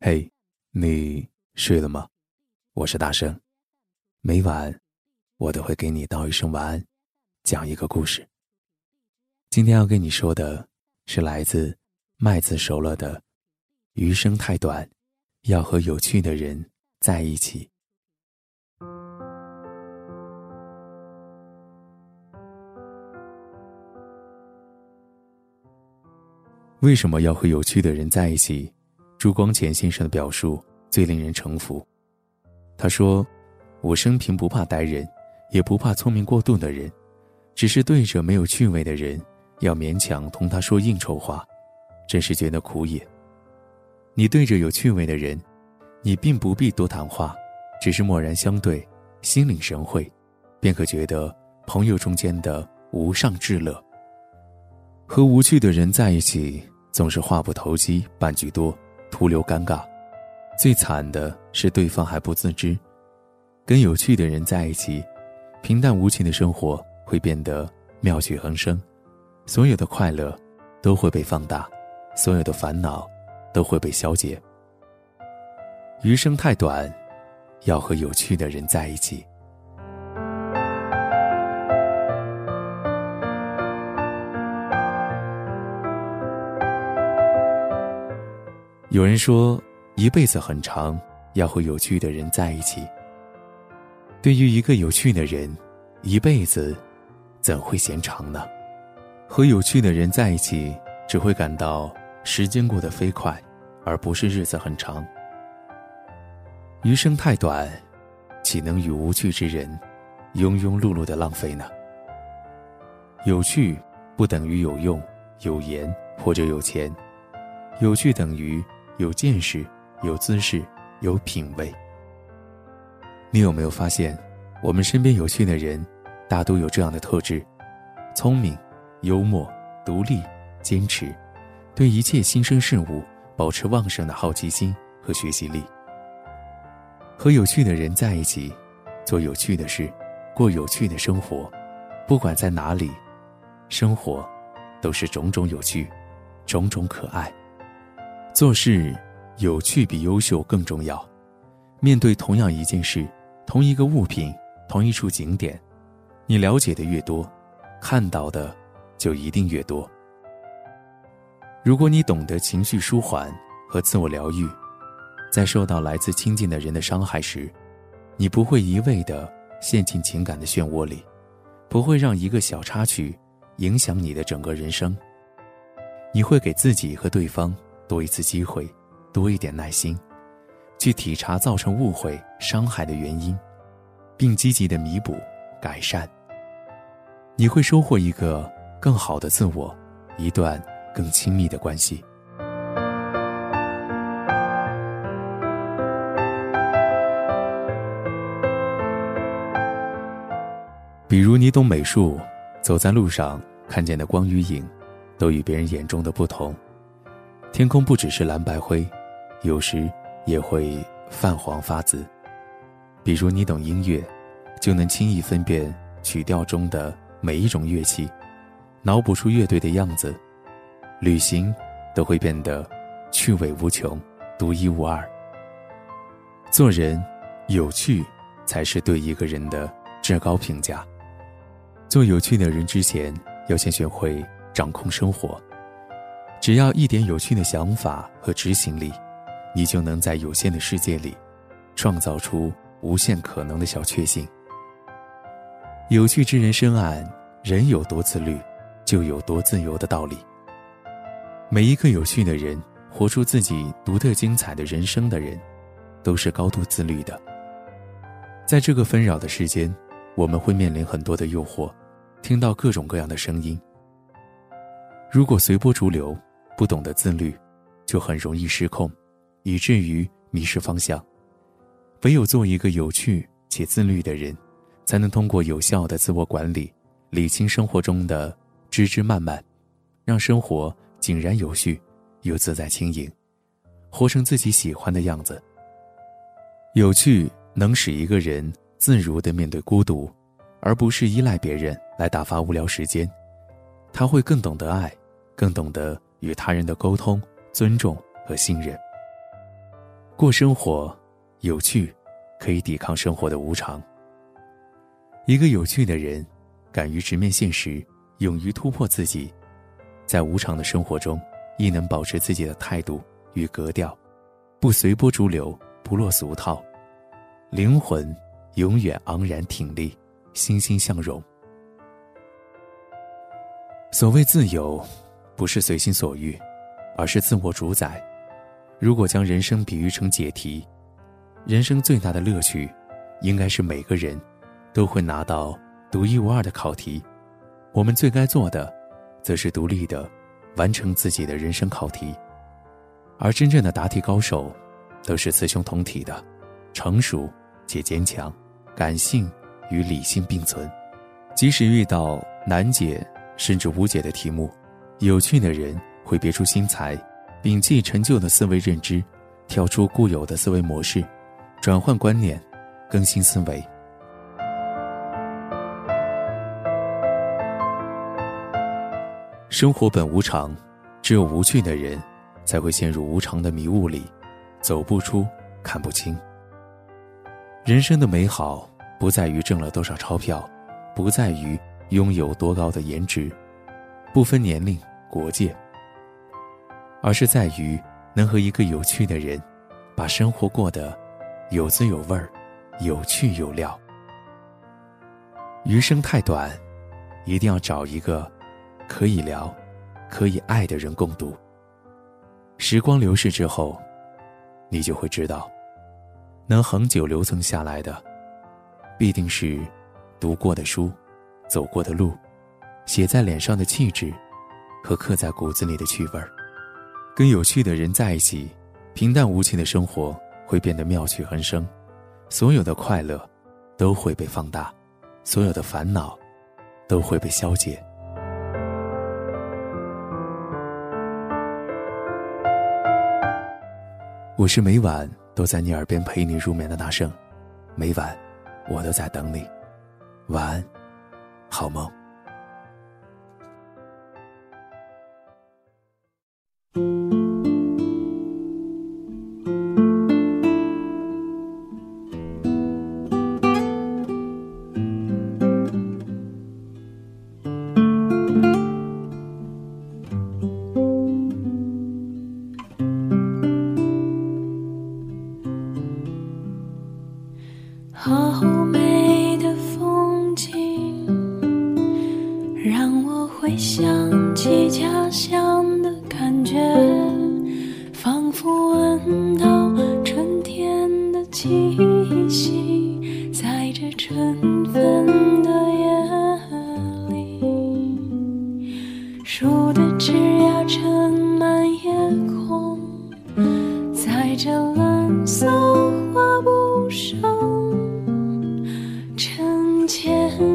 嘿，你睡了吗？我是大圣，每晚我都会给你道一声晚安，讲一个故事。今天要跟你说的是来自麦子熟了的“余生太短，要和有趣的人在一起”。为什么要和有趣的人在一起？朱光潜先生的表述最令人诚服。他说：“我生平不怕呆人，也不怕聪明过度的人，只是对着没有趣味的人，要勉强同他说应酬话，真是觉得苦也。你对着有趣味的人，你并不必多谈话，只是默然相对，心领神会，便可觉得朋友中间的无上至乐。和无趣的人在一起，总是话不投机半句多。”徒留尴尬，最惨的是对方还不自知。跟有趣的人在一起，平淡无奇的生活会变得妙趣横生，所有的快乐都会被放大，所有的烦恼都会被消解。余生太短，要和有趣的人在一起。有人说，一辈子很长，要和有趣的人在一起。对于一个有趣的人，一辈子怎会嫌长呢？和有趣的人在一起，只会感到时间过得飞快，而不是日子很长。余生太短，岂能与无趣之人庸庸碌碌的浪费呢？有趣不等于有用、有颜或者有钱，有趣等于。有见识，有姿势，有品味。你有没有发现，我们身边有趣的人，大都有这样的特质：聪明、幽默、独立、坚持，对一切新生事物保持旺盛的好奇心和学习力。和有趣的人在一起，做有趣的事，过有趣的生活，不管在哪里，生活都是种种有趣，种种可爱。做事有趣比优秀更重要。面对同样一件事、同一个物品、同一处景点，你了解的越多，看到的就一定越多。如果你懂得情绪舒缓和自我疗愈，在受到来自亲近的人的伤害时，你不会一味的陷进情感的漩涡里，不会让一个小插曲影响你的整个人生。你会给自己和对方。多一次机会，多一点耐心，去体察造成误会、伤害的原因，并积极的弥补、改善。你会收获一个更好的自我，一段更亲密的关系。比如，你懂美术，走在路上看见的光与影，都与别人眼中的不同。天空不只是蓝白灰，有时也会泛黄发紫。比如你懂音乐，就能轻易分辨曲调中的每一种乐器，脑补出乐队的样子。旅行都会变得趣味无穷、独一无二。做人有趣，才是对一个人的至高评价。做有趣的人之前，要先学会掌控生活。只要一点有趣的想法和执行力，你就能在有限的世界里，创造出无限可能的小确幸。有趣之人深谙，人有多自律，就有多自由的道理。每一个有趣的人，活出自己独特精彩的人生的人，都是高度自律的。在这个纷扰的世间，我们会面临很多的诱惑，听到各种各样的声音。如果随波逐流，不懂得自律，就很容易失控，以至于迷失方向。唯有做一个有趣且自律的人，才能通过有效的自我管理，理清生活中的枝枝蔓蔓，让生活井然有序，又自在轻盈，活成自己喜欢的样子。有趣能使一个人自如的面对孤独，而不是依赖别人来打发无聊时间。他会更懂得爱，更懂得。与他人的沟通、尊重和信任。过生活，有趣，可以抵抗生活的无常。一个有趣的人，敢于直面现实，勇于突破自己，在无常的生活中，亦能保持自己的态度与格调，不随波逐流，不落俗套，灵魂永远昂然挺立，欣欣向荣。所谓自由，不是随心所欲，而是自我主宰。如果将人生比喻成解题，人生最大的乐趣，应该是每个人都会拿到独一无二的考题。我们最该做的，则是独立的完成自己的人生考题。而真正的答题高手，都是雌雄同体的，成熟且坚强，感性与理性并存。即使遇到难解甚至无解的题目，有趣的人会别出心裁。摒弃陈旧的思维认知，跳出固有的思维模式，转换观念，更新思维。生活本无常，只有无趣的人，才会陷入无常的迷雾里，走不出，看不清。人生的美好，不在于挣了多少钞票，不在于拥有多高的颜值，不分年龄、国界。而是在于能和一个有趣的人，把生活过得有滋有味儿，有趣有料。余生太短，一定要找一个可以聊、可以爱的人共度。时光流逝之后，你就会知道，能恒久留存下来的，必定是读过的书、走过的路、写在脸上的气质和刻在骨子里的趣味儿。跟有趣的人在一起，平淡无奇的生活会变得妙趣横生，所有的快乐都会被放大，所有的烦恼都会被消解。我是每晚都在你耳边陪你入眠的大圣，每晚我都在等你，晚安，好梦。在这蓝色画布上。藏着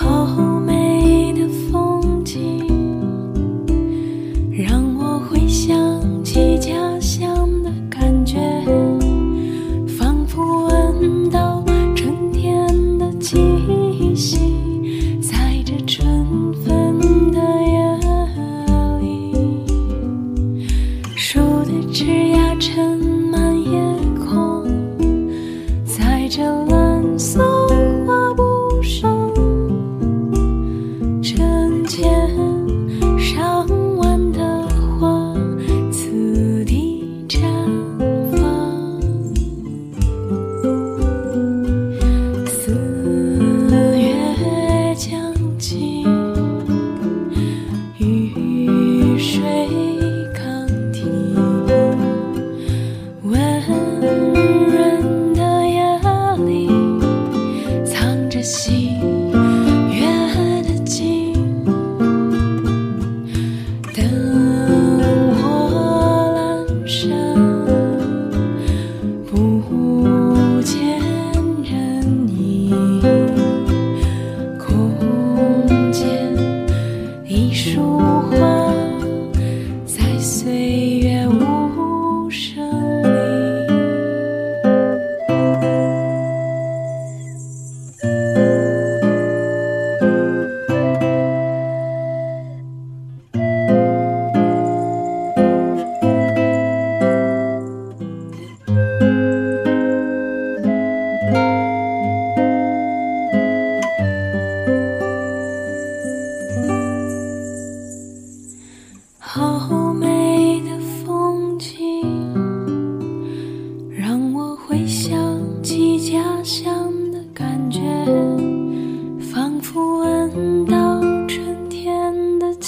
好好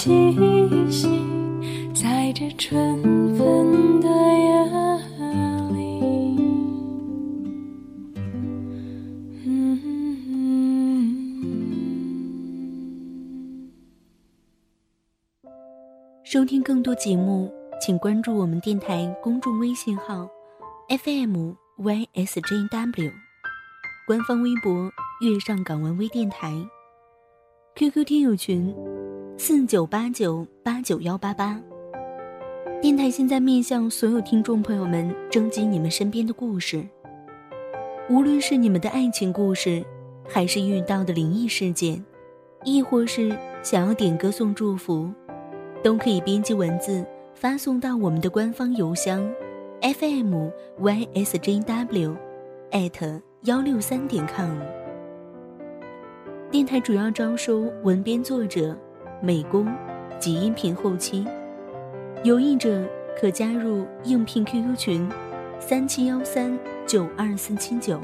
气息，在这春分的夜里。收听更多节目，请关注我们电台公众微信号 FM YSJW，官方微博“月上港湾微电台 ”，QQ 听友群四九八九八九幺八八。电台现在面向所有听众朋友们征集你们身边的故事，无论是你们的爱情故事，还是遇到的灵异事件，亦或是想要点歌送祝福。都可以编辑文字发送到我们的官方邮箱，fm ysjw，艾特幺六三点 com。电台主要招收文编作者、美工及音频后期，有意者可加入应聘 QQ 群：三七幺三九二四七九。